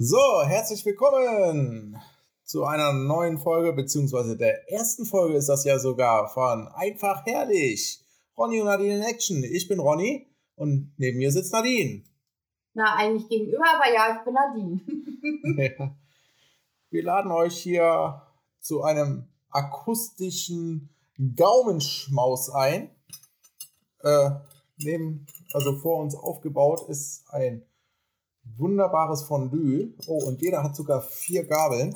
So, herzlich willkommen zu einer neuen Folge, beziehungsweise der ersten Folge ist das ja sogar von Einfach Herrlich. Ronny und Nadine in Action. Ich bin Ronny und neben mir sitzt Nadine. Na, eigentlich gegenüber, aber ja, ich bin Nadine. ja. Wir laden euch hier zu einem akustischen Gaumenschmaus ein. Äh, neben, also vor uns aufgebaut ist ein wunderbares Fondue. Oh, und jeder hat sogar vier Gabeln.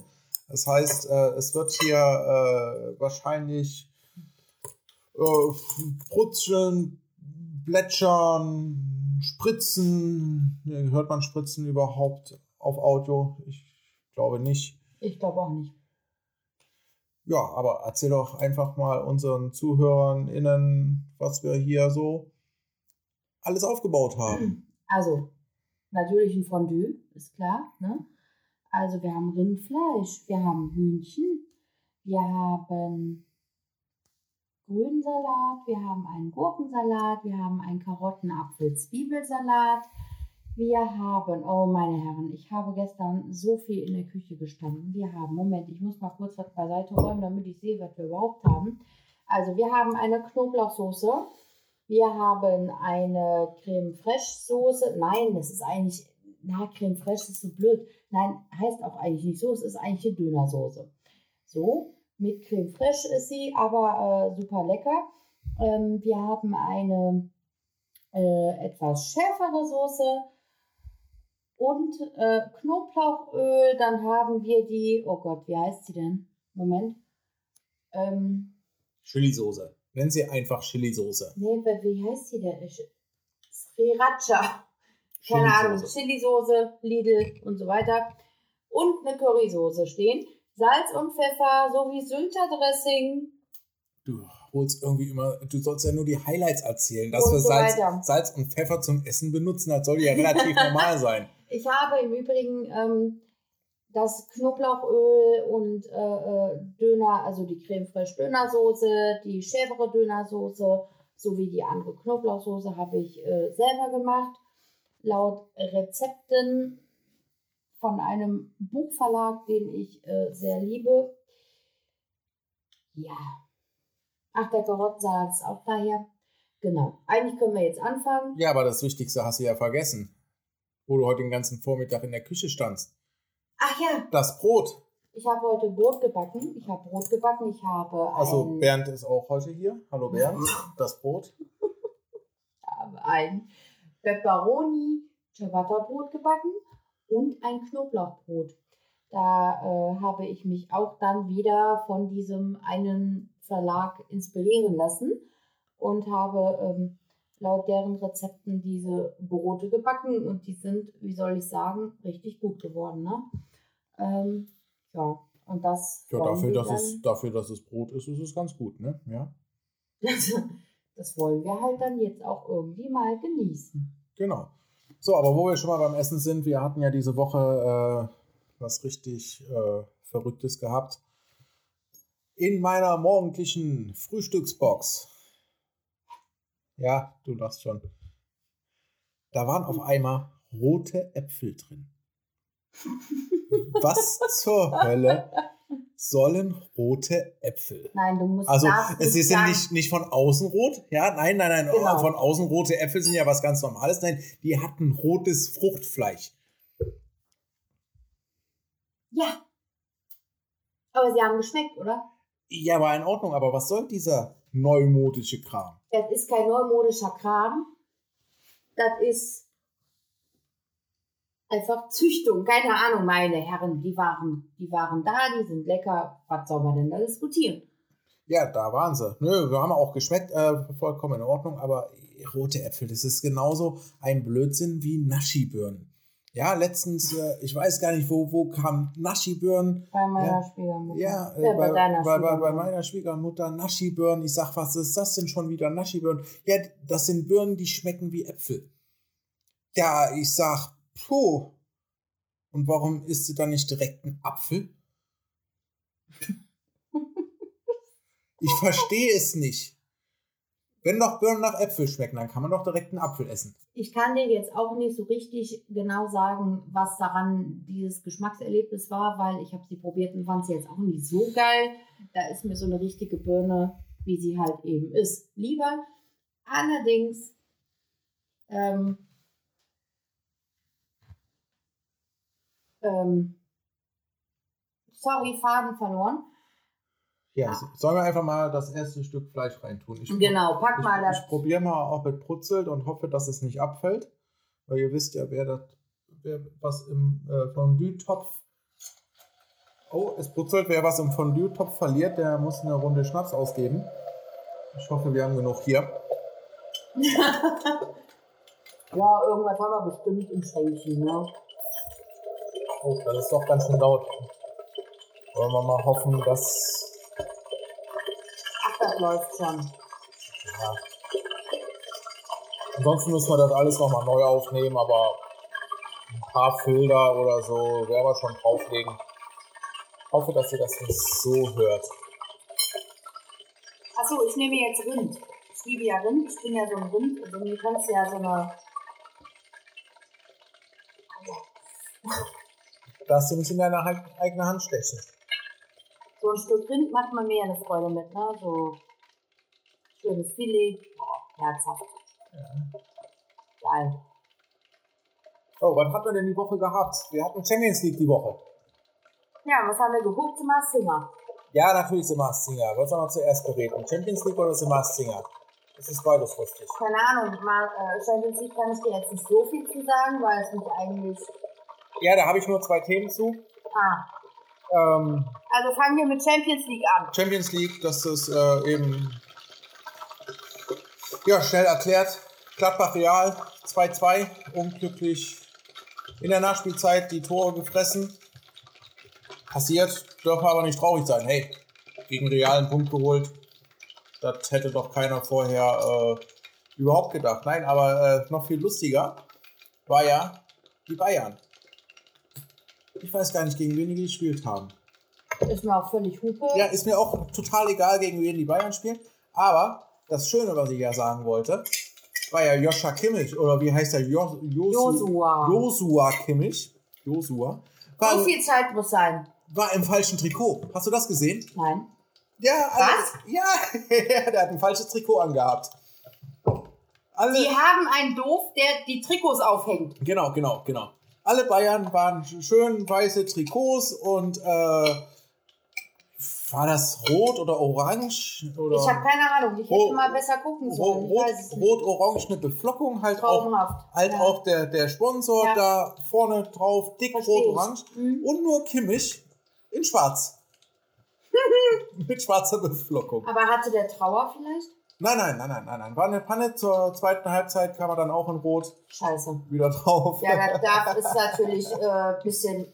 Das heißt, äh, es wird hier äh, wahrscheinlich äh, Brutzeln, Plätschern, Spritzen. Hört man Spritzen überhaupt auf Audio? Ich glaube nicht. Ich glaube auch nicht. Ja, aber erzähl doch einfach mal unseren Zuhörern innen, was wir hier so alles aufgebaut haben. Also, natürlich ein Fondue, ist klar. Ne? Also wir haben Rindfleisch, wir haben Hühnchen, wir haben Grünsalat, wir haben einen Gurkensalat, wir haben einen Karotten-Apfel-Zwiebelsalat, wir haben, oh meine Herren, ich habe gestern so viel in der Küche gestanden. Wir haben, Moment, ich muss mal kurz was beiseite räumen, damit ich sehe, was wir überhaupt haben. Also wir haben eine Knoblauchsoße, wir haben eine Creme Fraiche Soße. Nein, das ist eigentlich, na, Creme Fraiche ist so blöd. Nein, heißt auch eigentlich nicht so, es ist eigentlich eine Dönersoße. So, mit Creme Fraiche ist sie, aber äh, super lecker. Ähm, wir haben eine äh, etwas schärfere Soße und äh, Knoblauchöl. Dann haben wir die, oh Gott, wie heißt sie denn? Moment. Ähm, Chili-Soße. Nennen Sie einfach Chili-Soße. Nee, wie heißt sie denn? Sriracha. Keine Ahnung. Chili-Soße, Lidl und so weiter. Und eine Currysoße stehen. Salz und Pfeffer sowie Sylter-Dressing. Du holst irgendwie immer, du sollst ja nur die Highlights erzählen, dass und wir so Salz, Salz, und Pfeffer zum Essen benutzen. Das soll ja relativ normal sein. Ich habe im Übrigen ähm, das Knoblauchöl und äh, äh, Döner, also die Creme Fraiche Dönersoße, die schärfere Dönersoße sowie die andere Knoblauchsoße habe ich äh, selber gemacht. Laut Rezepten von einem Buchverlag, den ich äh, sehr liebe. Ja. Ach, der Karottsalat ist auch daher. Genau. Eigentlich können wir jetzt anfangen. Ja, aber das Wichtigste hast du ja vergessen, wo du heute den ganzen Vormittag in der Küche standst. Ach ja. Das Brot. Ich habe heute Brot gebacken. Ich habe Brot gebacken. Ich habe Also Bernd ist auch heute hier. Hallo Bernd. Das Brot. ich habe ein Pepperoni Ciabatta Brot gebacken und ein Knoblauchbrot. Da äh, habe ich mich auch dann wieder von diesem einen Verlag inspirieren lassen und habe ähm, laut deren Rezepten diese Brote gebacken und die sind, wie soll ich sagen, richtig gut geworden. Ne? Ähm, ja, und das. Ja, dafür dass, es, dafür, dass es Brot ist, ist es ganz gut, ne? Ja. das wollen wir halt dann jetzt auch irgendwie mal genießen. Genau. So, aber wo wir schon mal beim Essen sind, wir hatten ja diese Woche äh, was richtig äh, Verrücktes gehabt. In meiner morgendlichen Frühstücksbox. Ja, du lachst schon. Da waren auf einmal rote Äpfel drin. Was zur Hölle sollen rote Äpfel? Nein, du musst Also, sie sind nicht, nicht von außen rot. Ja, nein, nein, nein. Genau. Von außen rote Äpfel sind ja was ganz Normales. Nein, die hatten rotes Fruchtfleisch. Ja. Aber sie haben geschmeckt, oder? Ja, war in Ordnung. Aber was soll dieser neumodische Kram? Das ist kein neumodischer Kram. Das ist einfach Züchtung, keine Ahnung, meine Herren, die waren, die waren da, die sind lecker, was soll man denn da diskutieren? Ja, da waren sie. Nö, wir haben auch geschmeckt, äh, vollkommen in Ordnung, aber rote Äpfel, das ist genauso ein Blödsinn wie Naschi-Birnen. Ja, letztens, äh, ich weiß gar nicht, wo, wo kam Naschi-Birnen. Bei meiner ja, Schwiegermutter. Ja, äh, ja bei, bei, bei, bei, bei meiner Schwiegermutter Naschi-Birnen. Ich sag, was ist das denn schon wieder Naschi-Birnen? Ja, das sind Birnen, die schmecken wie Äpfel. Ja, ich sag, Puh. Und warum isst du dann nicht direkt einen Apfel? Ich verstehe es nicht. Wenn doch Birnen nach Äpfel schmecken, dann kann man doch direkt einen Apfel essen. Ich kann dir jetzt auch nicht so richtig genau sagen, was daran dieses Geschmackserlebnis war, weil ich habe sie probiert und fand sie jetzt auch nicht so geil. Da ist mir so eine richtige Birne, wie sie halt eben ist, lieber. Allerdings ähm, ähm, sorry, Faden verloren. Ja, Ah. sollen wir einfach mal das erste Stück Fleisch reintun? Ich, Genau, pack ich, mal das. ich probiere mal, ob es brutzelt und hoffe, dass es nicht abfällt. Weil ihr wisst ja, wer, das, wer was im äh, Fondue-Topf. Oh, es brutzelt. Wer was im Fondue-Topf verliert, der muss eine Runde Schnaps ausgeben. Ich hoffe, wir haben genug hier. Ja, irgendwas haben wir bestimmt im Schränkchen, ne? Oh, das ist doch ganz schön laut. Wollen wir mal hoffen, dass. Ach, das läuft schon. Ja. Ansonsten müssen wir das alles nochmal neu aufnehmen, aber ein paar Filter oder so werden wir schon drauflegen. Ich hoffe, dass ihr das nicht so hört. Achso, ich nehme jetzt Rind. Ich liebe ja Rind. Ich bin ja so ein Rind. Also mir kannst du ja so eine. Darfst du nicht in deine eigene Hand stechen. So ein Stück Rind macht man mir ja eine Freude mit, ne? So schönes Filet. Boah, herzhaft. Geil. Oh, was hat man denn die Woche gehabt? Wir hatten Champions League die Woche. Ja, was haben wir geguckt? Zum Singer. Ja, natürlich The Masked Singer. Was soll man zuerst bereden? Champions League oder The Masked Singer? Das ist beides lustig. Keine Ahnung, mal, äh, Champions League kann ich dir jetzt nicht so viel zu sagen, weil es mich eigentlich. Ja, da habe ich nur zwei Themen zu. Ah, Ähm, also fangen wir mit Champions League an. Champions League, das ist äh, eben ja, schnell erklärt. Gladbach Real 2-2, unglücklich in der Nachspielzeit die Tore gefressen. Passiert, dürfen aber nicht traurig sein. Hey, gegen Real einen Punkt geholt. Das hätte doch keiner vorher äh, überhaupt gedacht. Nein, aber äh, noch viel lustiger war ja die Bayern. Ich weiß gar nicht, gegen wen die gespielt haben. Ist mir auch völlig Hupe. Ja, ist mir auch total egal, gegen wen die Bayern spielen. Aber das Schöne, was ich ja sagen wollte, war ja Joscha Kimmich. Oder wie heißt er? Jo Josu Josua. Josua Kimmich. Josua. War, So viel Zeit muss sein. war im falschen Trikot. Hast du das gesehen? Nein. Ja. Was? Alle, ja, der hat ein falsches Trikot angehabt. Alle, Die haben einen Doof, der die Trikots aufhängt. Genau, genau, genau. Alle Bayern waren schön weiße Trikots und äh, war das rot oder orange? Oder Ich habe keine Ahnung. Ich hätte mal besser gucken sollen. Ich Rot, rot-orange eine Beflockung, halt auch, Traumhaft. halt Ja. auch der, der Sponsor Ja. da vorne drauf, dick rot-orange Mhm. und nur Kimmich in schwarz. Mit schwarzer Beflockung. Aber hatte der Trauer vielleicht? Nein, nein, nein, nein, nein, nein. War eine Panne zur zweiten Halbzeit, kam er dann auch in Rot Scheiße. wieder drauf. Ja, das ist natürlich ein äh, bisschen.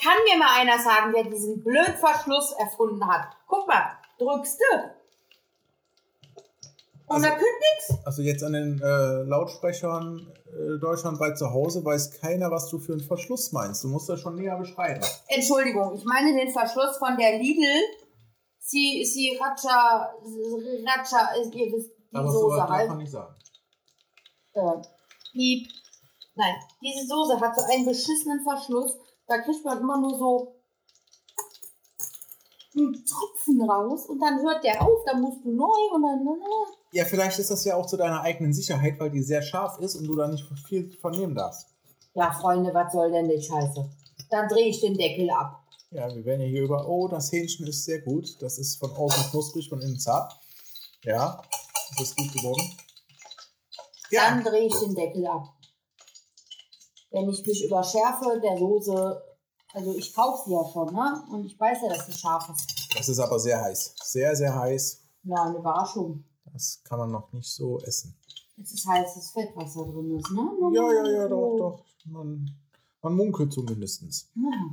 Kann mir mal einer sagen, wer diesen blöden Verschluss erfunden hat? Guck mal, drückst du. Und Also- da kühlt nichts. Also jetzt an den äh, Lautsprechern äh, deutschlandweit zu Hause weiß keiner, was du für einen Verschluss meinst. Du musst das schon näher beschreiben. Entschuldigung, ich meine den Verschluss von der Lidl. Sie, sie Racha, Racha, ihr wisst, die Aber so Soße darf halt. man nicht sagen. äh, Piep. Nein, diese Soße hat so einen beschissenen Verschluss. Da kriegt man immer nur so einen Tropfen raus und dann hört der auf, dann musst du neu und dann. Ja, vielleicht ist das ja auch zu deiner eigenen Sicherheit, weil die sehr scharf ist und du da nicht viel von nehmen darfst. Ja, Freunde, was soll denn die Scheiße? Dann drehe ich den Deckel ab. Ja, wir werden ja hier über, oh, das Hähnchen ist sehr gut. Das ist von außen knusprig, von innen zart. Ja, das ist gut geworden. Dann Ja, drehe ich den Deckel ab. Wenn ich mich überschärfe der Soße, also ich kaufe sie ja schon, ne? Und ich weiß ja, dass sie scharf ist. das ist aber sehr heiß. Sehr, sehr heiß. Ja, eine Überraschung. Das kann man noch nicht so essen. Es ist heißes Fett, was da drin ist, ne? Nur Ja, ja, ja, so. doch, doch. Man, man munkelt zumindest. Ja.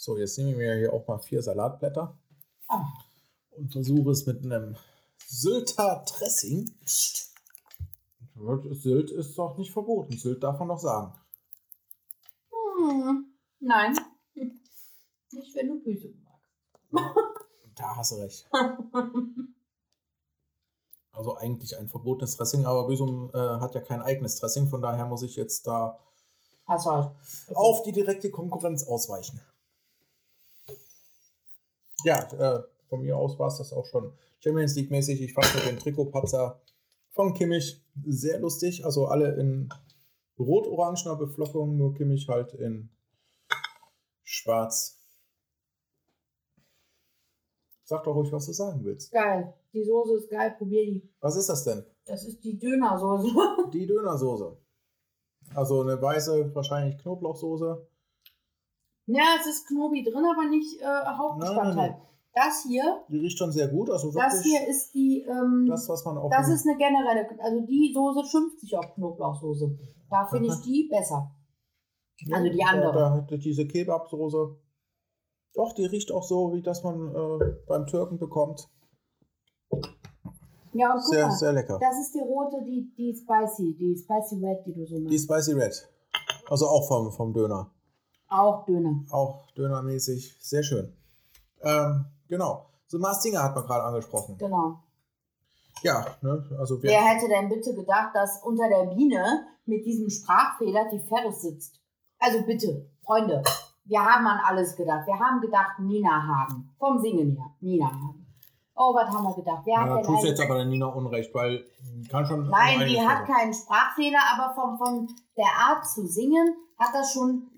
So, jetzt nehme ich mir hier auch mal vier Salatblätter Ah. und versuche es mit einem Sylter Dressing. Sylt ist doch nicht verboten. Sylt darf man noch sagen. Hm. Nein. Nicht, wenn du Büse magst. Da hast du recht. also eigentlich ein verbotenes Dressing, aber Büsum äh, hat ja kein eigenes Dressing, von daher muss ich jetzt da recht. auf die direkte Konkurrenz ausweichen. Ja, äh, von mir aus war es das auch schon Champions League mäßig. Ich fand den Trikotpatzer von Kimmich sehr lustig. Also alle in rot-orangener Beflockung, nur Kimmich halt in schwarz. Sag doch ruhig, was du sagen willst. Geil. Die Soße ist geil, probier die. Was ist das denn? Das ist die Dönersoße. Die Dönersoße. Also eine weiße, wahrscheinlich Knoblauchsoße. Ja, es ist Knobi drin, aber nicht äh, Hauptbestandteil. Nein, nein, Das hier, Die riecht schon sehr gut. Also wirklich das hier ist die, ähm, das, was man auch. das ist eine generelle, also die Soße schimpft sich auf Knoblauchsoße. Da finde ich die besser. also die andere. Da, da hat diese Kebabsoße. Doch, die riecht auch so, wie das man äh, beim Türken bekommt. Ja, und Sehr, mal, sehr lecker. das ist die rote, die, die Spicy, die Spicy Red, die du so Die machst. Spicy Red. Also auch vom, vom Döner. Auch Döner. Auch dönermäßig. Sehr schön. Ähm, genau. So Mastinger hat man gerade angesprochen. Genau. Ja, ne? Also wir. Wer hätte denn bitte gedacht, dass unter der Biene mit diesem Sprachfehler die Ferris sitzt? Also bitte, Freunde, wir haben an alles gedacht. Wir haben gedacht, Nina Hagen. Vom Singen her, Nina Hagen. Oh, was haben wir gedacht? Wer Ja, hat tust du jetzt aber der Nina Unrecht, weil kann schon. Nein, die hat keinen Sprachfehler, aber von, von der Art zu singen hat das schon,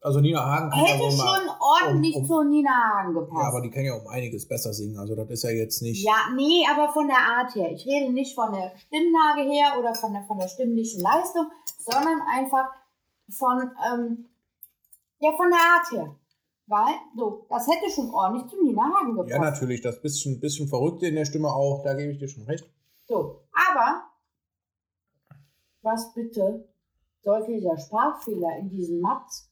Also Nina Hagen kann ja hätte mal. schon ordentlich um- um- zu Nina Hagen Ja, gepasst. aber die kann ja um einiges besser singen. Also das ist ja jetzt nicht. Ja, nee, aber von der Art her. Ich rede nicht von der Stimmlage her oder von der, von der stimmlichen Leistung, sondern einfach von, ähm, ja, von der Art her. Weil, so, das hätte schon ordentlich zu Nina Hagen gepasst. Ja, natürlich. Das bisschen, bisschen Verrückte in der Stimme auch. Da gebe ich dir schon recht. So, aber, was bitte sollte dieser Sprachfehler in diesen Mats,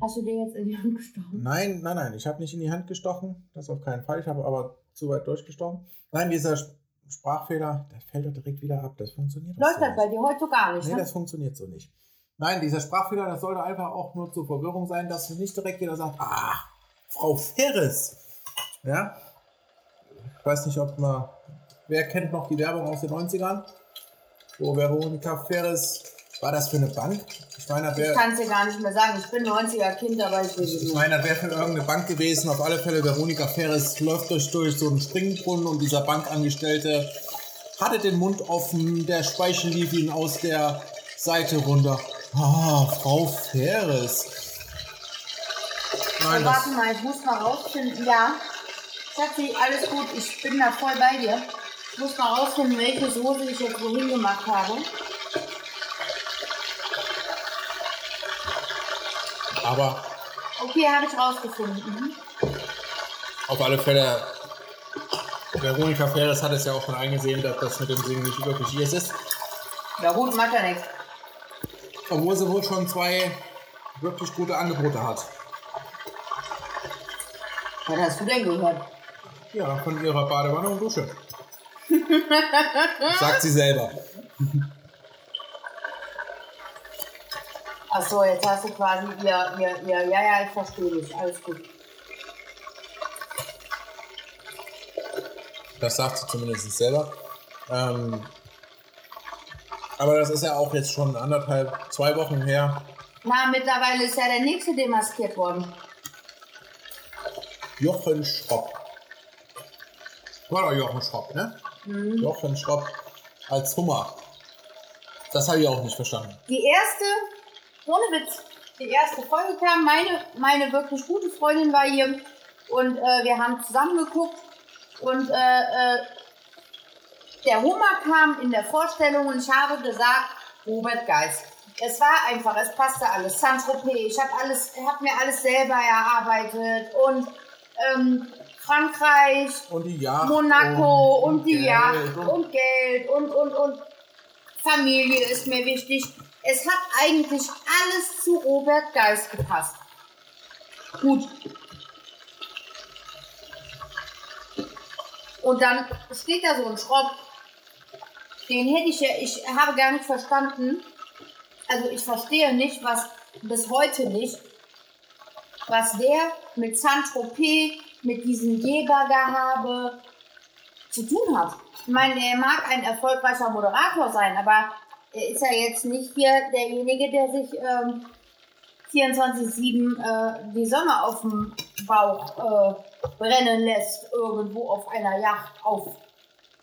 hast du dir jetzt in die Hand gestochen? Nein, nein, nein. Ich habe nicht in die Hand gestochen. Das auf keinen Fall. Ich habe aber zu weit durchgestochen. Nein, dieser Sp- Sprachfehler, der fällt doch direkt wieder ab. Das funktioniert Läuft so das nicht. bei dir heute so gar nicht, Nee, ne? das funktioniert so nicht. Nein, dieser Sprachfehler, das sollte einfach auch nur zur Verwirrung sein, dass nicht direkt jeder sagt, ah, Frau Ferris. Ja? Ich weiß nicht, ob man, wer kennt noch die Werbung aus den 90ern? Wo Veronika Ferris, war das für eine Bank? Ich meine, das Ich kann es dir gar nicht mehr sagen. Ich bin 90er Kind, aber ich will es ich nicht. meine, das wäre für irgendeine Bank gewesen. Auf alle Fälle, Veronika Ferris läuft durch, durch so einen Springbrunnen und dieser Bankangestellte hatte den Mund offen, der Speichel lief ihm aus der Seite runter. Ah, Frau Ferris. Nein, das, Warte mal, ich muss mal rausfinden. Ja, Schatzi, alles gut. Ich bin da voll bei dir. Ich muss mal rausfinden, welche Soße ich jetzt wohin gemacht habe. Aber Okay, habe ich rausgefunden. Mhm. auf alle Fälle, Veronika Ferris hat es ja auch schon eingesehen, dass das mit dem Singen nicht wirklich ihrs ist. Ja gut, macht ja nichts. Obwohl sie wohl schon zwei wirklich gute Angebote hat. Was hast du denn gehört? Ja, von ihrer Badewanne und Dusche. Sagt sie selber. Ach so, jetzt hast du quasi ihr, ihr, ihr, ja, ja, ich verstehe dich. Alles gut. Das sagt sie zumindest selber. Ähm, aber das ist ja auch jetzt schon anderthalb, zwei Wochen her. Na, mittlerweile ist ja der nächste demaskiert worden. Jochen Schropp. War doch Jochen Schropp, ne? Mhm. Jochen Schropp als Hummer. Das habe ich auch nicht verstanden. Die erste, ohne Witz, die erste Folge kam, meine, meine wirklich gute Freundin war hier und äh, wir haben zusammen geguckt und äh, äh, der Hummer kam in der Vorstellung und ich habe gesagt, Robert Geist. Es war einfach, es passte alles. Saint-Tropez, ich habe alles, hab mir alles selber erarbeitet und ähm, Frankreich, Und die Yacht. Monaco und, die Geld Yacht und- und Geld und, und, und Familie ist mir wichtig. Es hat eigentlich alles zu Robert Geist gepasst. Gut. Und dann steht da so ein Schrott. Den hätte ich ja, ich habe gar nicht verstanden. Also ich verstehe nicht, was bis heute nicht, was der mit Saint-Tropez mit diesem Gebergehabe zu tun hat. Ich meine, er mag ein erfolgreicher Moderator sein, aber er ist ja jetzt nicht hier derjenige, der sich ähm, 24-7 äh, die Sonne auf dem Bauch äh, brennen lässt, irgendwo auf einer Yacht auf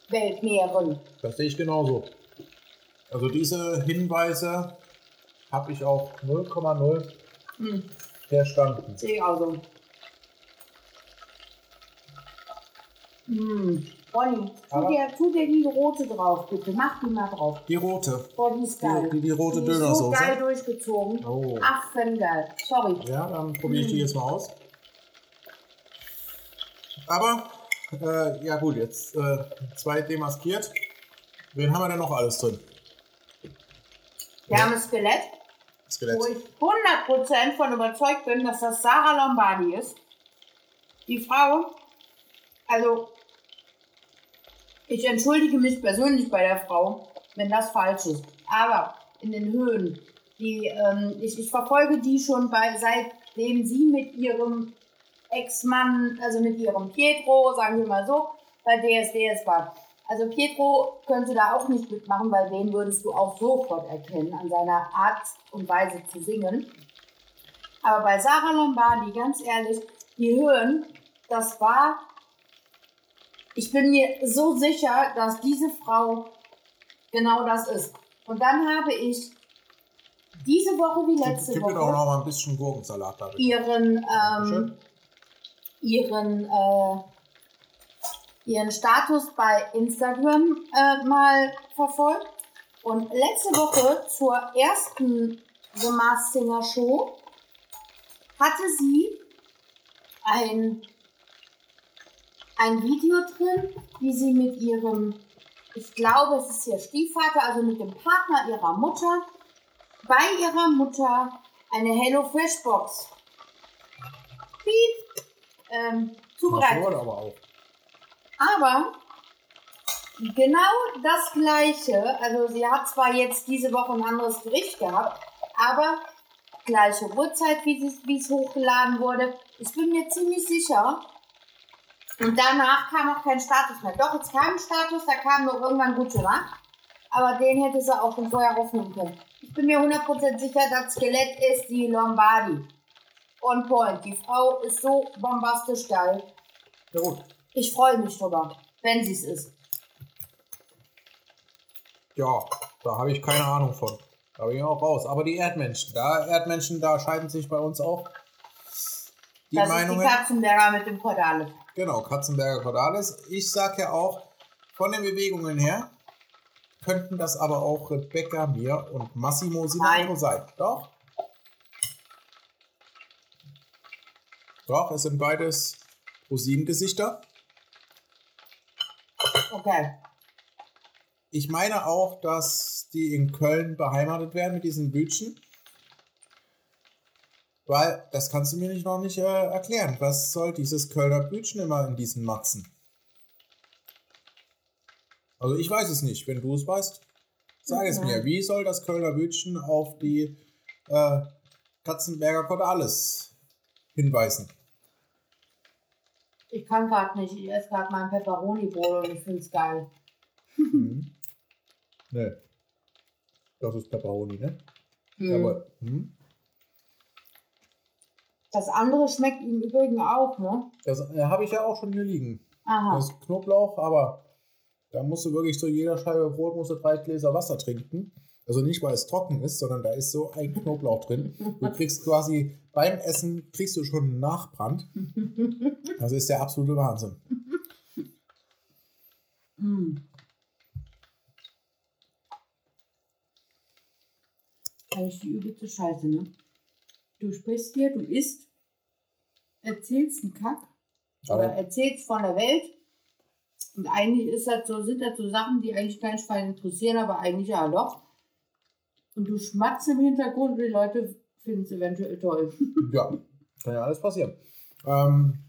Weltmeeren. Das sehe ich genauso. Also diese Hinweise habe ich auch 0,0 Hm, verstanden. sehe ich also. Hm. Bonnie, tu dir, tu dir die rote drauf, bitte. Mach die mal drauf. Die rote. Boah, die ist geil. Die, die, die rote Die ist so Dönersoße. geil durchgezogen. Oh. Affengeil. Sorry. Ja, dann probiere ich die jetzt mal aus. Aber, äh, ja gut, jetzt äh, zwei demaskiert. Wen haben wir denn noch alles drin? Wir haben ein Skelett, Skelett. wo ich 100% von überzeugt bin, dass das Sarah Lombardi ist. Die Frau, also ich entschuldige mich persönlich bei der Frau, wenn das falsch ist. Aber in den Höhen, die, ähm, ich, ich verfolge die schon bei, seitdem sie mit ihrem Ex-Mann, also mit ihrem Pietro, sagen wir mal so, bei DSDS war. Also Pietro könnte da auch nicht mitmachen, weil den würdest du auch sofort erkennen an seiner Art und Weise zu singen. Aber bei Sarah Lombardi, ganz ehrlich, die Höhen, das war, ich bin mir so sicher, dass diese Frau genau das ist. Und dann habe ich diese Woche wie letzte Gib mir doch Woche noch mal ein bisschen Gurkensalat da. bitte. ihren, ähm, ihren, äh, ihren Status bei Instagram äh, mal verfolgt. Und letzte Woche zur ersten The Masked Singer Show hatte sie ein, ein Video drin, wie sie mit ihrem, ich glaube, es ist ihr Stiefvater, also mit dem Partner ihrer Mutter, bei ihrer Mutter eine Hello Fresh Box piep, ähm, zubereitet. aber auch. Aber genau das gleiche, also sie hat zwar jetzt diese Woche ein anderes Gericht gehabt, aber gleiche Uhrzeit, wie sie- wie es hochgeladen wurde. Ich bin mir ziemlich sicher. Und danach kam auch kein Status mehr. Doch, jetzt kam ein Status, da kam nur irgendwann gute Nacht. Aber den hätte sie auch schon vorher aufnehmen können. Ich bin mir 100% sicher, das Skelett ist die Lombardi. On point. Die Frau ist so bombastisch geil. Ja gut. Ich freue mich drüber, wenn sie es ist. Ja, da habe ich keine Ahnung von. Da bin ich auch raus. Aber die Erdmenschen, da Erdmenschen, da scheiden sich bei uns auch die das Meinungen. ist die Katzenberger mit dem Kordale. Genau, Katzenberger Cordalis. Ich sage ja auch, von den Bewegungen her könnten das aber auch Rebecca Mir und Massimo Sinato sein. Doch? Doch, es sind beides Rosinengesichter. Okay. Ich meine auch, dass die in Köln beheimatet werden mit diesen Bütchen. Weil, das kannst du mir nicht noch nicht äh, erklären. Was soll dieses Kölner Bütchen immer in diesen Matzen? Also ich weiß es nicht. Wenn du es weißt, sag es Mhm. mir. Wie soll das Kölner Bütchen auf die äh, Katzenberger Cordalis hinweisen? Ich kann gerade nicht. Ich esse gerade mein Pepperoni-Brot und ich finde es geil. Mhm. Nee. Das ist Pepperoni, ne? Hm. Jawohl. Mhm. Das andere schmeckt im Übrigen auch, ne? Das äh, habe ich ja auch schon hier liegen. Aha. Das ist Knoblauch, aber da musst du wirklich zu jeder Scheibe Brot musst du drei Gläser Wasser trinken. Also nicht, weil es trocken ist, sondern da ist so ein Knoblauch drin. Du kriegst quasi beim Essen kriegst du schon einen Nachbrand. Das ist der absolute Wahnsinn. mm. Eigentlich die übelste Scheiße, ne? Du sprichst hier, du isst, erzählst einen Kack oder Aber erzählst von der Welt. Und eigentlich ist das so, sind das so Sachen, die eigentlich kein Schwein interessieren, aber eigentlich ja doch. Und du schmatzt im Hintergrund und die Leute finden es eventuell toll. ja, kann ja alles passieren. Ähm,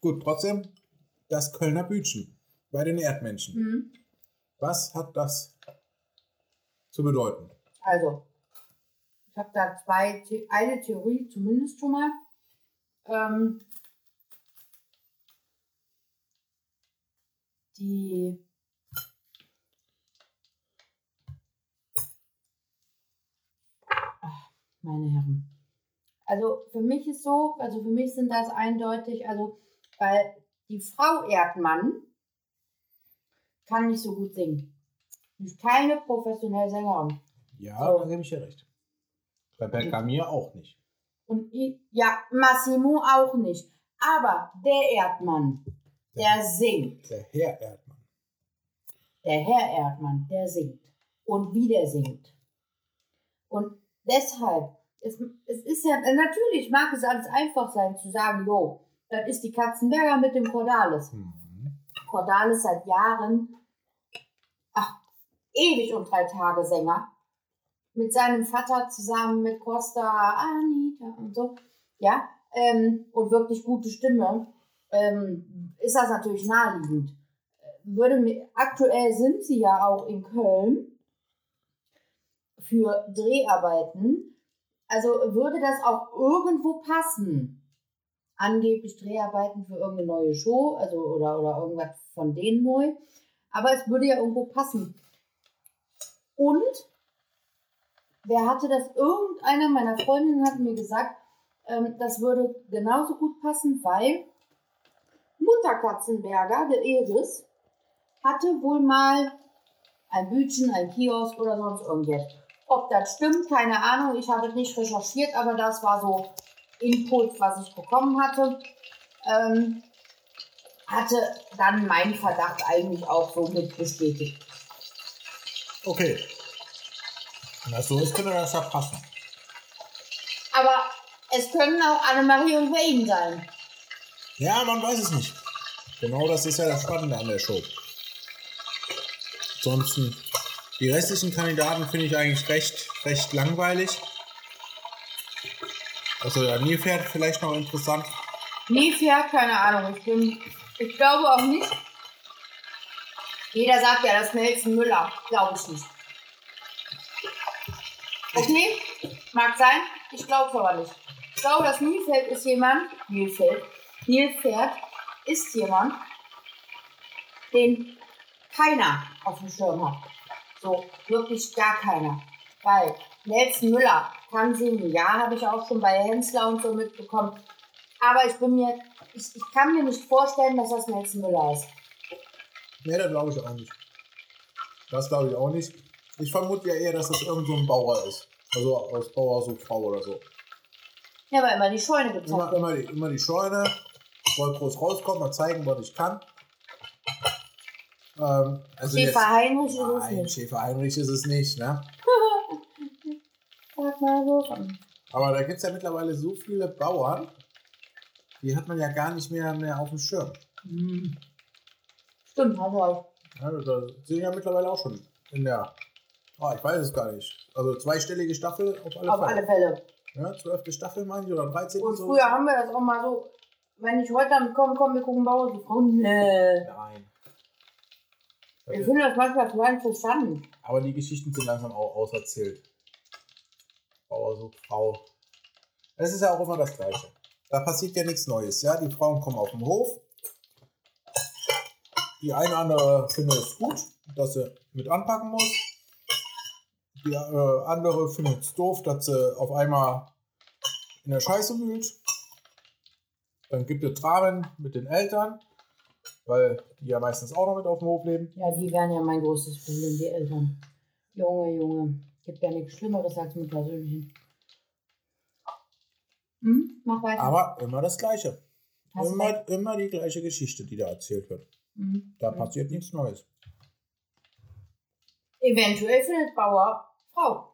gut, trotzdem das Kölner Bütchen bei den Erdmenschen. Hm. Was hat das zu bedeuten? Also, habe da zwei, eine Theorie zumindest schon mal. Ähm, die Ach, meine Herren. Also für mich ist so, also für mich sind das eindeutig, also weil die Frau Erdmann kann nicht so gut singen. Sie ist keine professionelle Sängerin. Ja, So. da gebe ich dir recht. Bei Bergamir auch nicht. Und ich, ja, Massimo auch nicht. Aber der Erdmann, der singt. Der Herr Erdmann. Der Herr Erdmann, der singt. Und wie der singt. Und deshalb, es, es ist ja, natürlich mag es alles einfach sein zu sagen, jo, das ist die Katzenberger mit dem Cordalis. Mhm. Cordalis seit Jahren, ach, ewig und drei Tage Sänger. Mit seinem Vater zusammen mit Costa, Anita und so. Ja, ähm, und wirklich gute Stimme. Ähm, ist das natürlich naheliegend. Würde mir, aktuell sind sie ja auch in Köln für Dreharbeiten. Also würde das auch irgendwo passen. Angeblich Dreharbeiten für irgendeine neue Show, also oder, oder irgendwas von denen neu. Aber es würde ja irgendwo passen. Und wer hatte das? Irgendeiner meiner Freundinnen hat mir gesagt, ähm, das würde genauso gut passen, weil Mutter Katzenberger, der Iris, hatte wohl mal ein Bütchen, ein Kiosk oder sonst irgendwas. Ob das stimmt, keine Ahnung. Ich habe nicht recherchiert, aber das war so Input, was ich bekommen hatte. Ähm, hatte dann meinen Verdacht eigentlich auch so mit bestätigt. Okay. Wenn das so ist, könnte das ja passen. Aber es können auch Annemarie und Wayne sein. Ja, man weiß es nicht. Genau das ist ja das Spannende an der Show. Ansonsten, die restlichen Kandidaten finde ich eigentlich recht, recht langweilig. Also der Nilpferd vielleicht noch interessant. Nilpferd, keine Ahnung. Ich, bin, ich glaube auch nicht. Jeder sagt ja, das ist Nelson Müller. Glaube ich nicht. Okay, mag sein. Ich glaube es aber nicht. Ich glaube, das Nilpferd ist jemand. Nilpferd. Nilpferd ist jemand, den keiner auf dem Schirm hat. So, wirklich gar keiner. Weil Nelson Müller kann singen, ja, habe ich auch schon bei Hensler und so mitbekommen. Aber ich bin mir, ich, ich kann mir nicht vorstellen, dass das Nelson Müller ist. Nee, das glaube ich auch nicht. Das glaube ich auch nicht. Ich vermute ja eher, dass das irgend so ein Bauer ist. Also aus Bauer so Frau oder so. Ja, weil immer die Scheune gezeigt Immer, immer, die, immer die Scheune, wollte groß rauskommen, mal zeigen, was ich kann. Ähm, also Schäfer Heinrich ist es Nein, nicht. Schäfer Heinrich ist es nicht, ne? Sag mal so. Aber da gibt es ja mittlerweile so viele Bauern, die hat man ja gar nicht mehr, mehr auf dem Schirm. Hm. Stimmt, er. Ja, da sind ja mittlerweile auch schon in der, ah, ich weiß es gar nicht. Also zweistellige Staffel auf alle Auf Fälle. alle Fälle. Ja, zwölfte Staffel meine ich oder 13. Und so. früher haben wir das auch mal so, wenn ich heute damit komme, komm, wir gucken Bauer, die Frau, nee. Nein. Ich finde das manchmal total interessant. Aber die Geschichten sind langsam auch auserzählt. Bauer sucht Frau. Es ist ja auch immer das Gleiche. Da passiert ja nichts Neues. Ja, die Frauen kommen auf den Hof. Die eine oder andere findet es gut, dass sie mit anpacken muss. Die äh, andere findet es doof, dass sie auf einmal in der Scheiße wühlt. Dann gibt es Dramen mit den Eltern, weil die ja meistens auch noch mit auf dem Hof leben. Ja, die wären ja mein größtes Problem, die Eltern. Junge, Junge. Gibt ja nichts Schlimmeres als Muttersöhnchen. Hm? Mach weiter. Aber immer das Gleiche. Hast Immer, immer die gleiche Geschichte, die da erzählt wird. Hm. Da passiert nichts Neues. Eventuell findet Bauer Frau.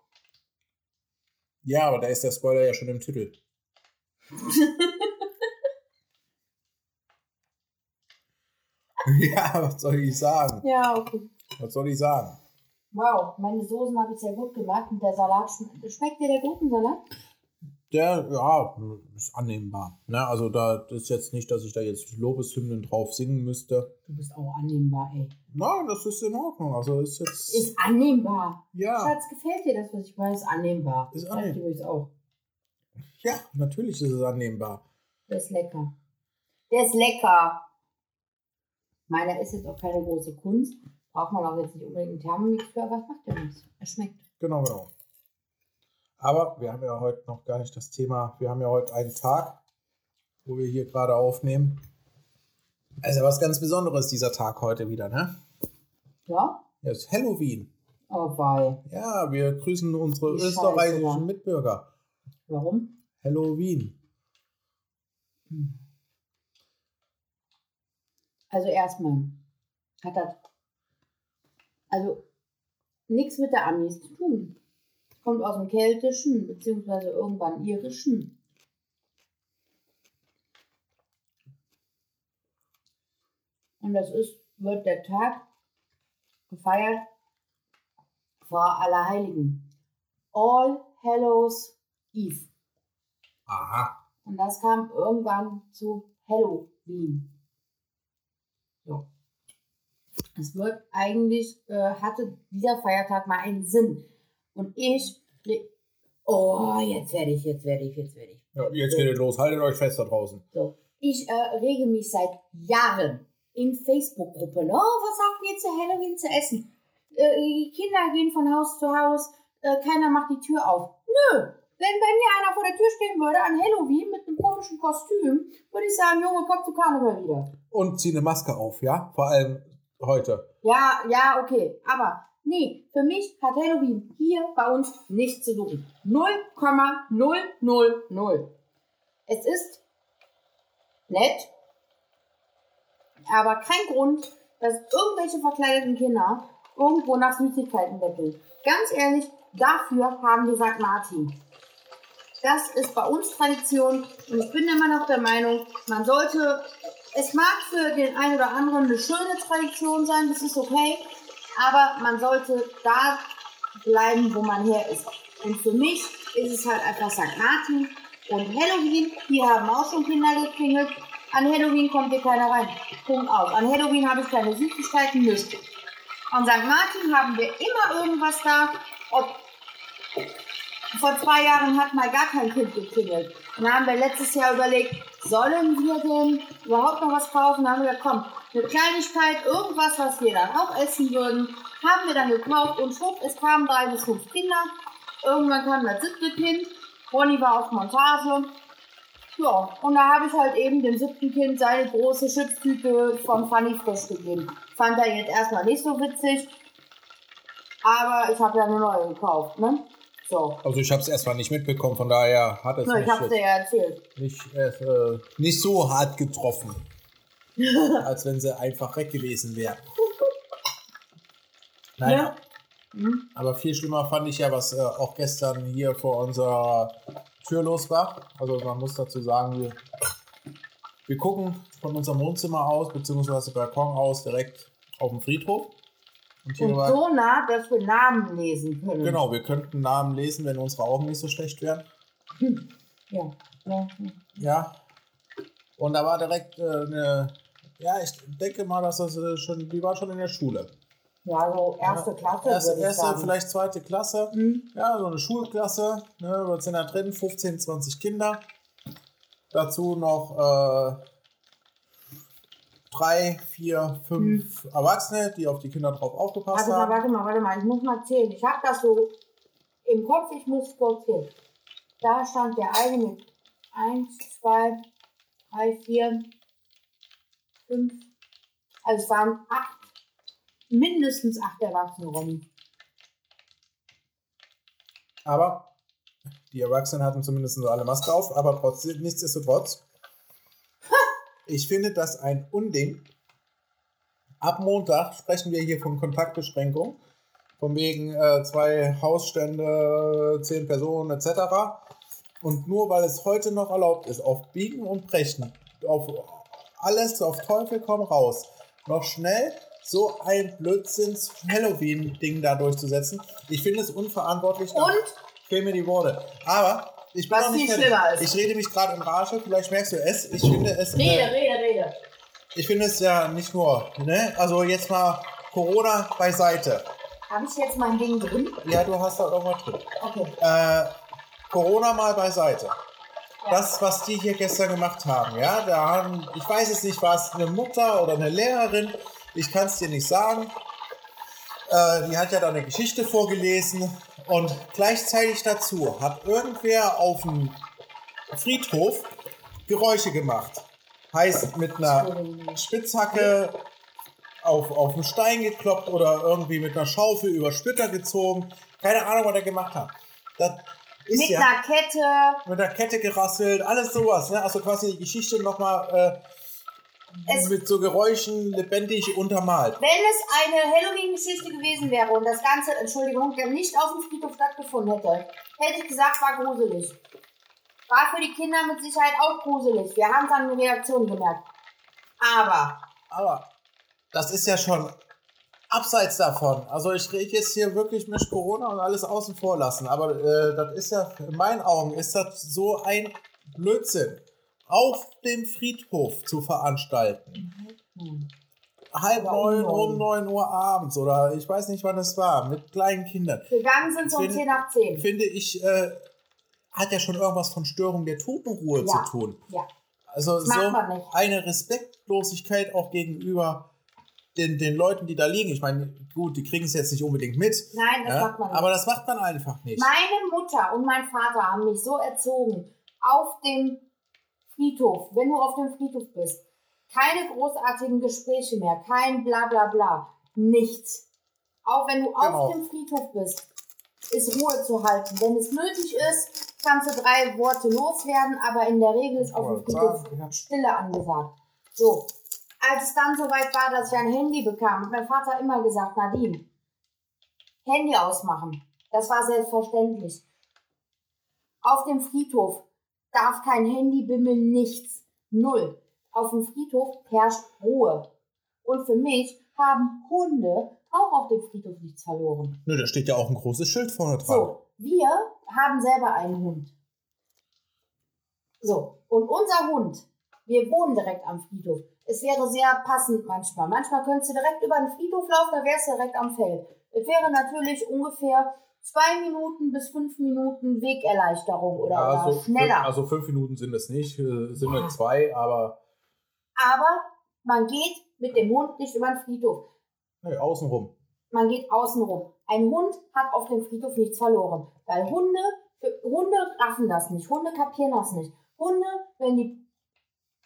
Ja, aber da ist der Spoiler ja schon im Titel. ja, was soll ich sagen? Ja, okay. Was soll ich sagen? Wow, meine Soßen habe ich sehr gut gemacht und der Salat schmeckt. Schmeckt dir der Gurkensalat? Der, ja, ist annehmbar. Ne? Also da ist jetzt nicht, dass ich da jetzt Lobeshymnen drauf singen müsste. Du bist auch annehmbar, ey. Nein, das ist in Ordnung. Also ist jetzt. Ist annehmbar. ja, Schatz, gefällt dir das, was ich meine? Ist annehmbar. Ist annehmbar. übrigens auch. ja, natürlich ist es annehmbar. Der ist lecker. Der ist lecker. Meiner ist jetzt auch keine große Kunst. Braucht man auch jetzt nicht unbedingt einen Thermomix für, aber es macht ja nichts. Es schmeckt. Genau, genau. Aber wir haben ja heute noch gar nicht das Thema. Wir haben ja heute einen Tag, wo wir hier gerade aufnehmen. Also was ganz Besonderes dieser Tag heute wieder, ne? Ja? Ja, es ist Halloween. Oh, wei. Ja, wir grüßen unsere Scheiße, österreichischen ja. Mitbürger. Warum? Halloween. Also erstmal hat das also nichts mit der Amis zu tun. Kommt aus dem Keltischen, beziehungsweise irgendwann Irischen. Und das ist, wird der Tag gefeiert vor Allerheiligen. All Hallows Eve. Aha. Und das kam irgendwann zu Halloween. So. Es wird eigentlich, äh, hatte dieser Feiertag mal einen Sinn. Und ich, oh, jetzt werde ich, jetzt werde ich, jetzt werde ich. Ja, jetzt geht es los. Haltet euch fest da draußen. So. Ich äh, rege mich seit Jahren in Facebook-Gruppen. Oh, was sagt ihr zu Halloween zu essen? Äh, die Kinder gehen von Haus zu Haus, äh, keiner macht die Tür auf. Nö, wenn bei mir einer vor der Tür stehen würde an Halloween mit einem komischen Kostüm, würde ich sagen, Junge, komm zu Karneval wieder. Und zieh eine Maske auf, ja? Vor allem heute. Ja, ja, okay. Aber nee, für mich hat Halloween hier bei uns nichts zu suchen. 0,000. Es ist nett, aber kein Grund, dass irgendwelche verkleideten Kinder irgendwo nach Süßigkeiten betteln. Ganz ehrlich, dafür haben wir St. Martin. Das ist bei uns Tradition und ich bin immer noch der Meinung, man sollte, es mag für den einen oder anderen eine schöne Tradition sein, das ist okay, aber man sollte da bleiben, wo man her ist. Und für mich ist es halt einfach St. Martin und Halloween. Hier haben auch schon Kinder geklingelt. An Halloween kommt hier keiner rein. Punkt aus. An Halloween habe ich keine Süßigkeiten, nichts. An St. Martin haben wir immer irgendwas da. Ob vor zwei Jahren hat mal gar kein Kind geklingelt. Dann haben wir letztes Jahr überlegt, sollen wir denn überhaupt noch was kaufen? Dann haben wir gesagt, komm, eine Kleinigkeit, irgendwas, was wir dann auch essen würden, haben wir dann gekauft und schwupp, es kamen drei bis fünf Kinder. Irgendwann kam das siebte Kind. Ronny war auf Montage. Ja, und da habe ich halt eben dem siebten Kind seine große Chipstüte von Funny Frisch gegeben. Fand er jetzt erstmal nicht so witzig, aber ich habe ja eine neue gekauft, ne? So. Also ich habe es erstmal nicht mitbekommen, von daher hat es Na, ich mich hab's dir ja erzählt. nicht, äh, nicht so hart getroffen, als wenn sie einfach weg gewesen wäre. Naja, Ja. Hm? aber viel schlimmer fand ich ja, was äh, auch gestern hier vor unserer Tür los war. Also man muss dazu sagen, wir, wir gucken von unserem Wohnzimmer aus, beziehungsweise Balkon aus, direkt auf den Friedhof. Und Und war, so nah, dass wir Namen lesen können. genau, wir könnten Namen lesen, wenn unsere Augen nicht so schlecht wären. Ja. ja. Ja. Und da war direkt äh, eine, ja, ich denke mal, dass das äh, schon, die war schon in der Schule. Ja, so erste Klasse Erste, erste vielleicht zweite Klasse. Hm? Ja, so eine Schulklasse. Ne, was sind da drin? 15, 20 Kinder. Dazu noch äh, drei, vier, fünf Erwachsene, die auf die Kinder drauf aufgepasst Warte mal, haben. warte mal, warte mal. Ich muss mal zählen. Ich habe das so im Kopf, ich muss kurz zählen. Da stand der eine mit 1, 2, 3, 4, 5. Also es waren acht, mindestens acht Erwachsene, Ronny. Aber die Erwachsenen hatten zumindest nur alle Maske auf, aber trotzdem, nichtsdestotrotz. Ich finde das ein Unding. Ab Montag sprechen wir hier von Kontaktbeschränkung. Von wegen äh, zwei Hausstände, zehn Personen etc. Und nur weil es heute noch erlaubt ist, auf Biegen und Brechen, auf alles auf Teufel komm raus, noch schnell so ein Blödsinns-Halloween-Ding da durchzusetzen. Ich finde es unverantwortlich. Und fehlen mir die Worte. Aber ich bin Was noch nicht fertig. schlimmer ist. Ich rede mich gerade in Rage, vielleicht merkst du es. Ich finde es, Rede, äh, rede, rede. ich finde es ja nicht nur, ne? Also jetzt mal Corona beiseite. Habe ich jetzt mein Ding drin? Ja, du hast da irgendwas drin. Okay. Äh, Corona mal beiseite. das, was die hier gestern gemacht haben. Ja, da haben, ich weiß es nicht, war es eine Mutter oder eine Lehrerin, ich kann es dir nicht sagen. Äh, die hat ja da eine Geschichte vorgelesen und gleichzeitig dazu hat irgendwer auf dem Friedhof Geräusche gemacht. Heißt mit einer Spitzhacke auf, auf einen Stein gekloppt oder irgendwie mit einer Schaufel über Splitter gezogen. Keine Ahnung, was er gemacht hat. Das ist Mit ja einer Kette. mit der Kette gerasselt, alles sowas. Ne? Also quasi die Geschichte nochmal äh, Es- mit so Geräuschen lebendig untermalt. Wenn es eine Halloween-Geschichte gewesen wäre und das Ganze, Entschuldigung, nicht auf dem Friedhof stattgefunden hätte, hätte ich gesagt, war gruselig. War für die Kinder mit Sicherheit auch gruselig. Wir haben es an den Reaktionen gemerkt. Aber Aber das ist ja schon abseits davon. Also ich rede jetzt hier wirklich mit Corona und alles außen vor lassen. Aber äh, das ist ja, in meinen Augen, ist das so ein Blödsinn. Auf dem Friedhof zu veranstalten. hm, Halb neun, um neun Uhr abends oder ich weiß nicht, wann es war, mit kleinen Kindern. gegangen sind sie um 10 nach 10. Finde ich, äh, hat ja schon irgendwas von Störung der Totenruhe Ja. zu tun. Ja. Also so eine Respektlosigkeit auch gegenüber den, den Leuten, die da liegen. Ich meine, gut, die kriegen es jetzt nicht unbedingt mit. Nein, das ja, macht man nicht. aber das macht man einfach nicht. Meine Mutter und mein Vater haben mich so erzogen, auf dem Friedhof, wenn du auf dem Friedhof bist, keine großartigen Gespräche mehr, kein bla bla bla, nichts. Auch wenn du Genau. auf dem Friedhof bist, ist Ruhe zu halten. Wenn es nötig ist, kannst du drei Worte loswerden, aber in der Regel ist auf dem Friedhof. Stille angesagt. So, als es dann soweit war, dass ich ein Handy bekam, hat mein Vater immer gesagt, Nadine, Handy ausmachen. Das war selbstverständlich. Auf dem Friedhof darf kein Handy bimmeln, nichts. Null. Auf dem Friedhof herrscht Ruhe. Und für mich haben Hunde auch auf dem Friedhof nichts verloren. Nö, da steht ja auch ein großes Schild vorne dran. So, wir haben selber einen Hund. So, und unser Hund, wir wohnen direkt am Friedhof. Es wäre sehr passend manchmal. Manchmal könntest du direkt über den Friedhof laufen, da wärst du direkt am Feld. Es wäre natürlich ungefähr zwei Minuten bis fünf Minuten Wegerleichterung oder, Ja, oder so schneller. Fünf, also fünf Minuten sind es nicht, äh, sind Ja. nur zwei, aber Aber man geht mit dem Hund nicht über den Friedhof. nö, außenrum. man geht außenrum. Ein Hund hat auf dem Friedhof nichts verloren. Weil Hunde, Hunde raffen das nicht. Hunde kapieren das nicht. Hunde, wenn die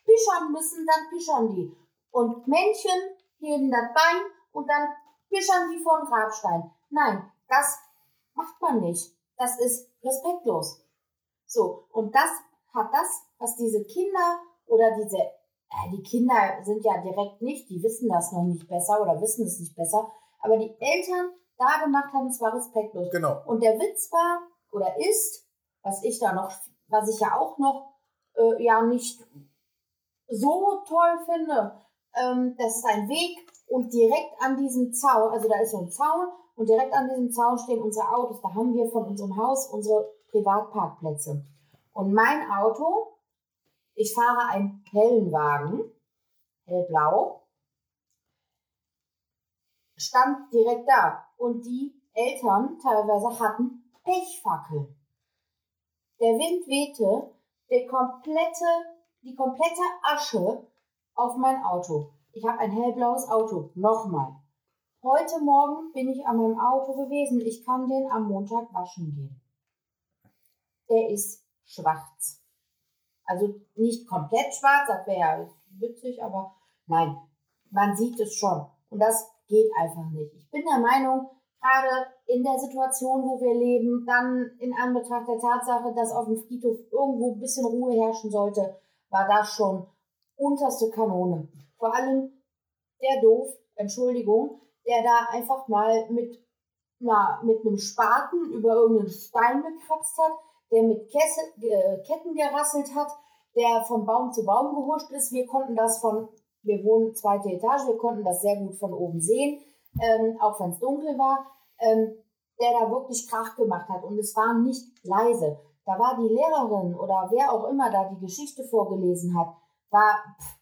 pischern müssen, dann pischern die. Und Männchen heben das Bein und dann pischern die vor den Grabstein. Nein, das macht man nicht. Das ist respektlos. So, und das hat das, was diese Kinder oder diese, äh, die Kinder sind ja direkt nicht, die wissen das noch nicht besser oder wissen es nicht besser, aber die Eltern da gemacht haben, es war respektlos. Genau. Und der Witz war oder ist, was ich da noch, was ich ja auch noch äh, ja nicht so toll finde, ähm, das ist ein Weg und direkt an diesem Zaun, also da ist so ein Zaun und direkt an diesem Zaun stehen unsere Autos. Da haben wir von unserem Haus unsere Privatparkplätze. Und mein Auto, ich fahre einen hellen Wagen, hellblau, stand direkt da. Und die Eltern teilweise hatten Pechfackeln. Der Wind wehte der komplette, die komplette Asche auf mein Auto. Ich habe ein hellblaues Auto. Nochmal. Heute Morgen bin ich an meinem Auto gewesen. Ich kann den am Montag waschen gehen. Der ist schwarz. Also nicht komplett schwarz, das wäre ja witzig, aber nein, man sieht es schon. Und das geht einfach nicht. Ich bin der Meinung, gerade in der Situation, wo wir leben, dann in Anbetracht der Tatsache, dass auf dem Friedhof irgendwo ein bisschen Ruhe herrschen sollte, war das schon unterste Kanone. Vor allem der Doof, Entschuldigung, der da einfach mal mit, na, mit einem Spaten über irgendeinen Stein gekratzt hat, der mit Kesse, äh, Ketten gerasselt hat, der von Baum zu Baum gehuscht ist. Wir konnten das von, wir wohnen zweite Etage, wir konnten das sehr gut von oben sehen, ähm, auch wenn es dunkel war, ähm, der da wirklich Krach gemacht hat. Und es war nicht leise. Da war die Lehrerin oder wer auch immer da die Geschichte vorgelesen hat, war, pff,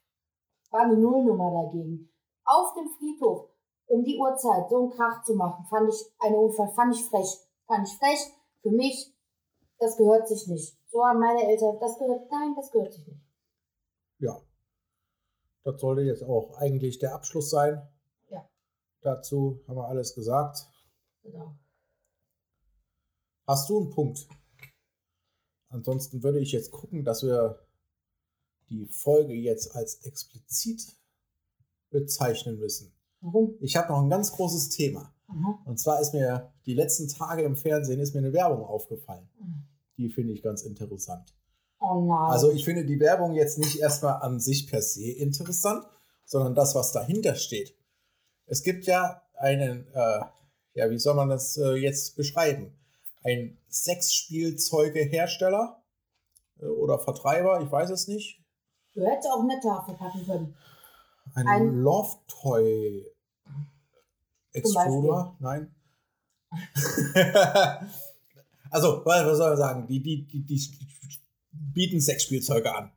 war eine Nullnummer dagegen. Auf dem Friedhof um die Uhrzeit so einen Krach zu machen, fand ich eine Unfall, fand ich frech. Fand ich frech. Für mich das gehört sich nicht. So haben meine Eltern, das gehört, nein, das gehört sich nicht. Ja. Das sollte jetzt auch eigentlich der Abschluss sein. Ja. Dazu haben wir alles gesagt. Genau. Hast du einen Punkt? Ansonsten würde ich jetzt gucken, dass wir die Folge jetzt als explizit bezeichnen müssen. Warum? Ich habe noch ein ganz großes Thema. Aha. Und zwar ist mir die letzten Tage im Fernsehen ist mir eine Werbung aufgefallen. Die finde ich ganz interessant. Oh. Also ich finde die Werbung jetzt nicht erstmal an sich per se interessant, sondern das, was dahinter steht. Es gibt ja einen, äh, ja, wie soll man das äh, jetzt beschreiben? Ein Sexspielzeugehersteller äh, oder Vertreiber, ich weiß es nicht. du hättest auch netter verpacken können. Ein, Ein- Love Toy Extruder? Nein. also, was soll man sagen? Die, die, die, die bieten Sexspielzeuge an.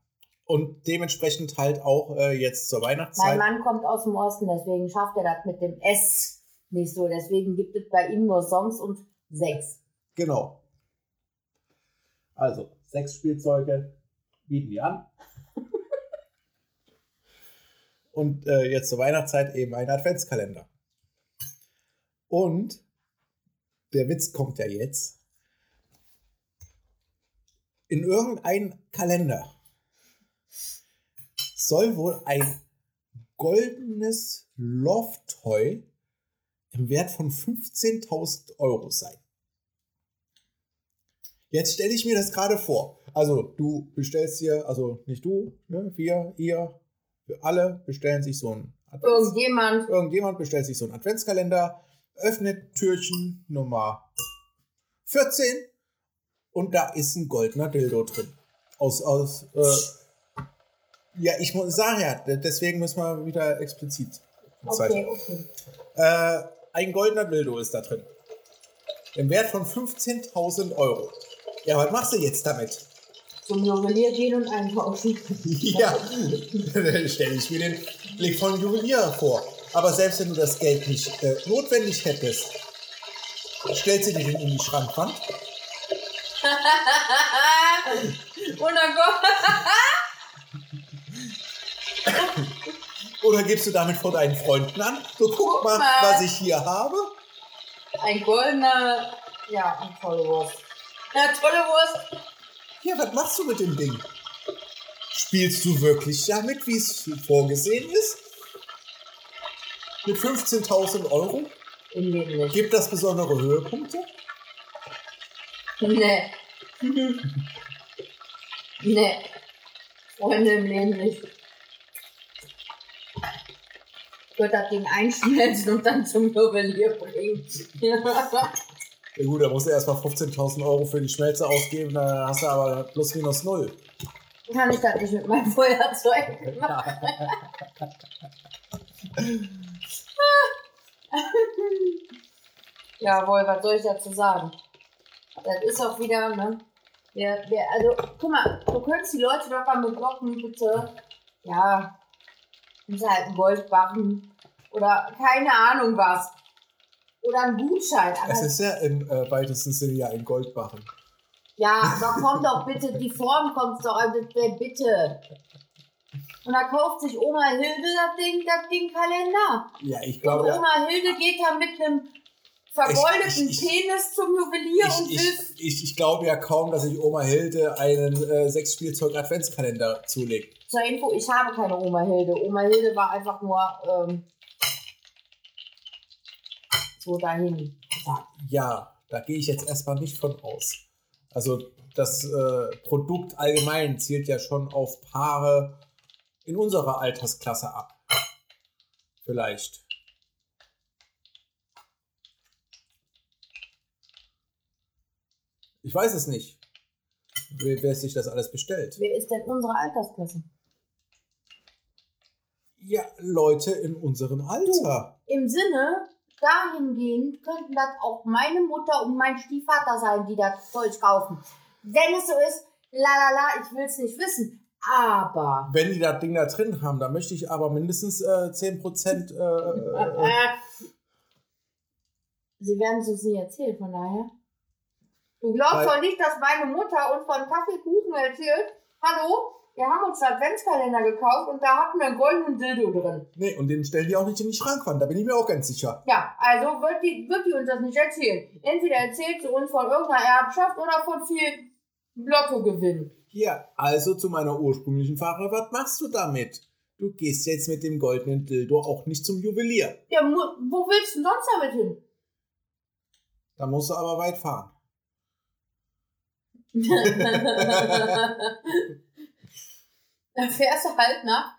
Und dementsprechend halt auch äh, jetzt zur Mein Weihnachtszeit. Mann kommt aus dem Osten, deswegen schafft er das mit dem S nicht so. Deswegen gibt es bei ihm nur Songs und Sex. Genau. Also, Sexspielzeuge bieten die an. Und äh, jetzt zur Weihnachtszeit eben ein Adventskalender. Und der Witz kommt ja jetzt. In irgendeinem Kalender soll wohl ein goldenes Love-Toy im Wert von 15.000 Euro sein. Jetzt stelle ich mir das gerade vor. Also du bestellst dir, also nicht du, ne, wir, ihr, wir alle bestellen sich so ein Advents Irgendjemand. Irgendjemand bestellt sich so einen Adventskalender, öffnet Türchen Nummer 14 und da ist ein goldener Dildo drin. Aus, aus, äh, ja, ich muss sagen, ja, de- deswegen müssen wir wieder explizit bezeichnen. Okay, okay. Äh, ein goldener Dildo ist da drin. Im Wert von 15.000 Euro. Ja, was machst du jetzt damit? Zum Juwelier gehen und einkaufen. Ja, dann stelle ich mir den Blick von Juwelier vor. Aber selbst wenn du das Geld nicht äh, notwendig hättest, stellst du dir den in die Schrankwand? Oder gibst du damit vor deinen Freunden an? So, guck mal, mal. was ich hier habe. Ein goldener. Ja, eine tolle Wurst. Ja, tolle Wurst. Ja, was machst du mit dem Ding? Spielst du wirklich damit, wie es vorgesehen ist? Mit 15.000 Euro? Im Leben nicht. Gibt das besondere Höhepunkte? Nee. nee. Freunde im Leben nicht. Ich würde das Ding einschmelzen und dann zum Juwelier bringen. Ja gut, da musst du erstmal 15.000 Euro für die Schmelze ausgeben, dann hast du aber plus minus null. Kann ich das nicht mit meinem Feuerzeug machen? Jawohl, was soll ich dazu sagen? Das ist auch wieder, ne? Der, der, also, guck mal, du könntest die Leute doch mal mit Locken, bitte. Ja, nimmst halt einen Goldbarren oder keine Ahnung was. Oder einen Gutschein. Aber Es ist ja im äh, weitesten Sinne ja ein Goldbarren. Ja, aber komm doch bitte, die Form kommt doch, also bitte. Und da kauft sich Oma Hilde das Ding, das Ding Kalender. Ja, ich Und glaube, ja, Oma Hilde geht da mit einem vergoldeten Ich- ich- Penis zum Juwelier und ich, will. ich, ich, glaube ja kaum, dass sich Oma Hilde einen äh, Sechsspielzeug-Adventskalender zulegt. Zur Info, ich habe keine Oma Hilde. Oma Hilde war einfach nur ähm, so dahin. Ja, da gehe ich jetzt erstmal nicht von aus. Also das äh, Produkt allgemein zielt ja schon auf Paare in unserer Altersklasse ab. Vielleicht. Ich weiß es nicht, wer, wer sich das alles bestellt. Wer ist denn unsere Altersklasse? Ja, Leute in unserem Alter. Im Sinne, dahingehend könnten das auch meine Mutter und mein Stiefvater sein, die das Zeug kaufen. Wenn es so ist, la la la, ich will es nicht wissen. Aber. Wenn die das Ding da drin haben, dann möchte ich aber mindestens äh, 10% äh, äh, Äh, Sie werden es uns nicht erzählen, von daher. Du glaubst doch nicht, dass meine Mutter uns von Kaffeekuchen erzählt. Hallo, wir haben uns einen Adventskalender gekauft und da hatten wir einen goldenen Dildo drin. Nee, und den stellen die auch nicht in die Schrankwand, da bin ich mir auch ganz sicher. Ja, also wird die, wird die uns das nicht erzählen. Entweder erzählt sie uns von irgendeiner Erbschaft oder von viel Lottogewinn. Hier, also zu meiner ursprünglichen Frage, was machst du damit? Du gehst jetzt mit dem goldenen Dildo auch nicht zum Juwelier. Ja, wo willst du denn sonst damit hin? Da musst du aber weit fahren. Dann fährst du halt nach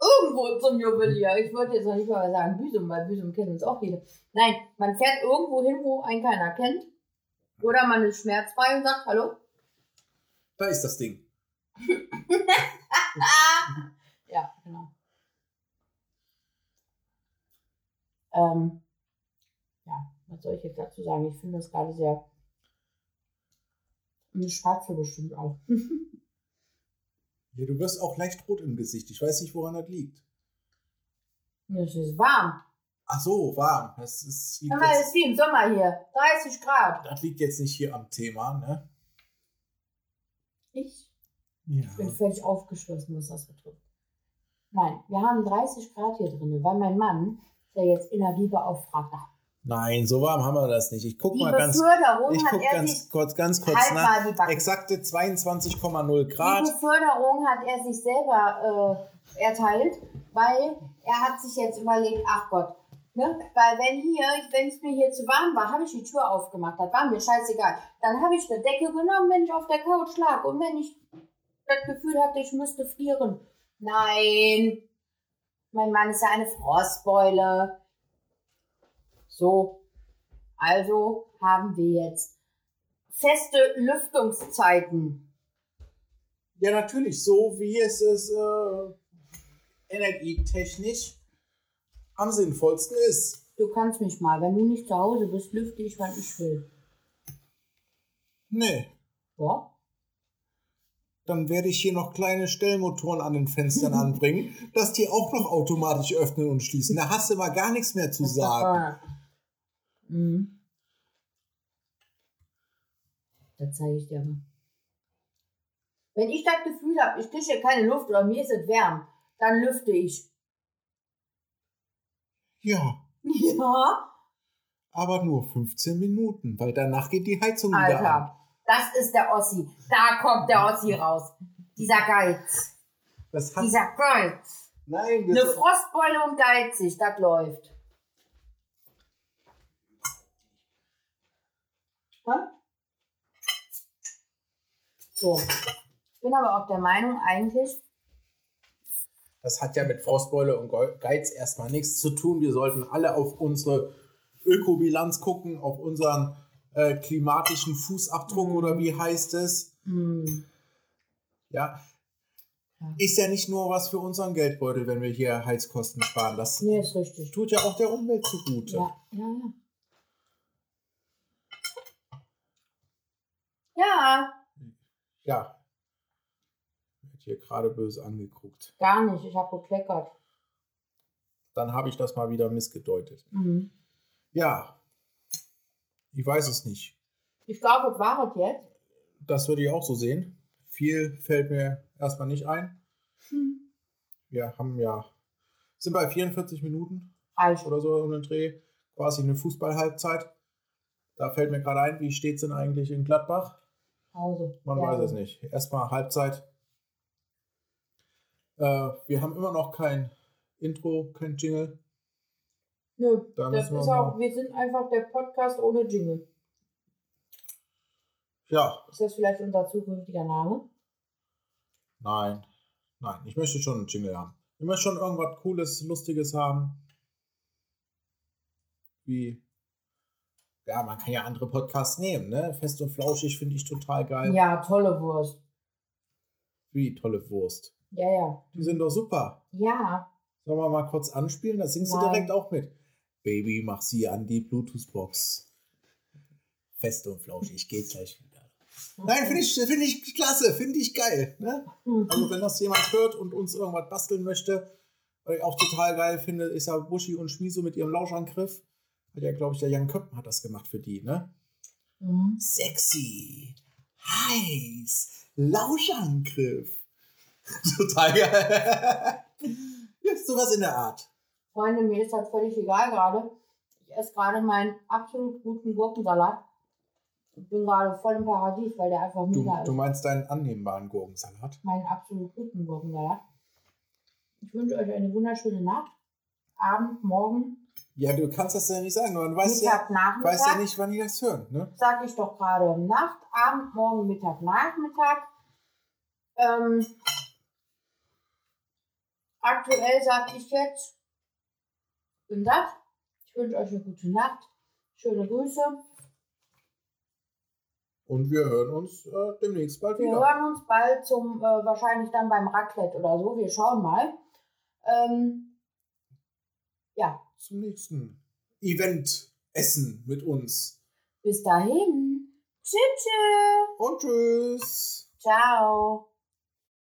irgendwo zum Juwelier. Ich wollte jetzt noch nicht mal sagen Büsum, weil Büsum kennen uns auch viele. Nein, man fährt irgendwo hin, wo einen keiner kennt. Oder man ist schmerzfrei und sagt, hallo? Da ist das Ding. Ja, genau. Ähm, ja, was soll ich jetzt dazu sagen? Ich finde das gerade sehr. Eine Schwarze bestimmt auch. Ja, du wirst auch leicht rot im Gesicht. Ich weiß nicht, woran das liegt. Es ist warm. Ach so, warm. Das, ist, liegt es jetzt, ist wie im Sommer hier. 30 Grad. das liegt jetzt nicht hier am Thema, ne? Ich Ja. bin völlig aufgeschlossen, was das betrifft. Nein, wir haben 30 Grad hier drin, weil mein Mann, der jetzt Energiebeauftragter, Nein, so warm haben wir das nicht. Ich guck die mal ganz, ich hat guck ganz kurz, ganz kurz halt nach. die. Exakte 22,0 Die Grad. Beförderung hat er sich selber äh, erteilt, weil er hat sich jetzt überlegt, ach Gott, ne? weil wenn hier, wenn es mir hier zu warm war, habe ich die Tür aufgemacht, das war mir scheißegal. Dann habe ich eine Decke genommen, wenn ich auf der Couch lag und wenn ich das Gefühl hatte, ich müsste frieren. Nein, mein Mann ist ja eine Frostbeule. So, also haben wir jetzt feste Lüftungszeiten. Ja, natürlich, so wie es ist äh, energietechnisch am sinnvollsten ist. Du kannst mich mal, wenn du nicht zu Hause bist, lüfte ich, wann ich will. Nee, Ja? dann werde ich hier noch kleine Stellmotoren an den Fenstern anbringen, dass die auch noch automatisch öffnen und schließen. Da hast du mal gar nichts mehr zu sagen. Mhm. Das zeige ich dir mal. Wenn ich das Gefühl habe, ich kriege hier keine Luft oder mir ist es warm, dann lüfte ich. Ja, Ja? aber nur 15 Minuten, weil danach geht die Heizung wieder an. Alter, das ist der Ossi. Da kommt der Ossi raus. Dieser Geiz. Das Dieser Geiz. nein, wir Eine Frostbeule und geizig, das läuft. Hä? So. Ich bin aber auch der Meinung, eigentlich, Das hat ja mit Frostbeule und Geiz erstmal nichts zu tun. Wir sollten alle auf unsere Ökobilanz gucken, auf unseren äh, klimatischen Fußabdruck oder wie heißt es. hm, Ja. Ja. Ist ja nicht nur was für unseren Geldbeutel, wenn wir hier Heizkosten sparen. Das nee, ist richtig. tut ja auch der Umwelt zugute. Ja, ja, ja. Ja, Ja. Hier gerade böse angeguckt. gar nicht. Ich habe gekleckert. Dann habe ich das mal wieder missgedeutet. Mhm. Ja. Ich weiß es nicht. Ich glaube, das war es jetzt. Das würde ich auch so sehen. Viel fällt mir erstmal nicht ein. Hm. Wir haben ja, sind bei 44 Minuten Reicht. oder so um den Dreh, quasi eine Fußballhalbzeit. Da fällt mir gerade ein, wie steht es denn eigentlich in Gladbach? Pause. Man Ja. weiß es nicht. Erstmal Halbzeit. Äh, wir haben immer noch kein Intro, kein Jingle. Nö, Da das wir ist mal- auch, wir sind einfach der Podcast ohne Jingle. Ja, Ist das vielleicht unser zukünftiger Name? nein, nein, ich möchte schon einen Jingle haben. Ich möchte schon irgendwas Cooles, Lustiges haben. Wie, ja, man kann ja andere Podcasts nehmen, ne? Fest und Flauschig finde ich total geil. Ja, tolle Wurst. Wie tolle Wurst. Ja, ja. Die sind doch super. Ja. Sollen wir mal kurz anspielen? Da singst du Nein. direkt auch mit. Baby, mach sie an die Bluetooth-Box. Fest und flauschig, geht gleich wieder. Nein, finde ich, find ich klasse, finde ich geil. Ne? Also wenn das jemand hört und uns irgendwas basteln möchte, was ich auch total geil finde, ist ja Buschi und Schmiso mit ihrem Lauschangriff. Hat ja, glaube ich, der Jan Köppen hat das gemacht für die, ne? Mhm. Sexy. Heiß. Lauschangriff. Total geil. ja, sowas in der Art. Freunde, mir ist das völlig egal gerade. Ich esse gerade meinen absolut guten Gurkensalat. Ich bin gerade voll im Paradies, weil der einfach Du, mega du ist. meinst deinen annehmbaren Gurkensalat? Meinen absolut guten Gurkensalat. Ich wünsche euch eine wunderschöne Nacht, Abend, Morgen, Ja, du kannst das ja nicht sagen. Man weiß ja, Mittag, Nachmittag. weiß ja nicht, wann die das hören. Ne? Sag ich doch gerade Nacht, Abend, Morgen, Mittag, Nachmittag. Ähm, aktuell sage ich jetzt, bin das. Ich wünsche euch eine gute Nacht. Schöne Grüße. Und wir hören uns äh, demnächst bald Wir wieder. hören uns bald zum, äh, wahrscheinlich dann beim Raclette oder so. Wir schauen mal. Ähm, ja, Zum nächsten Event-Essen mit uns. bis dahin. Tschüss. Und tschüss. Ciao.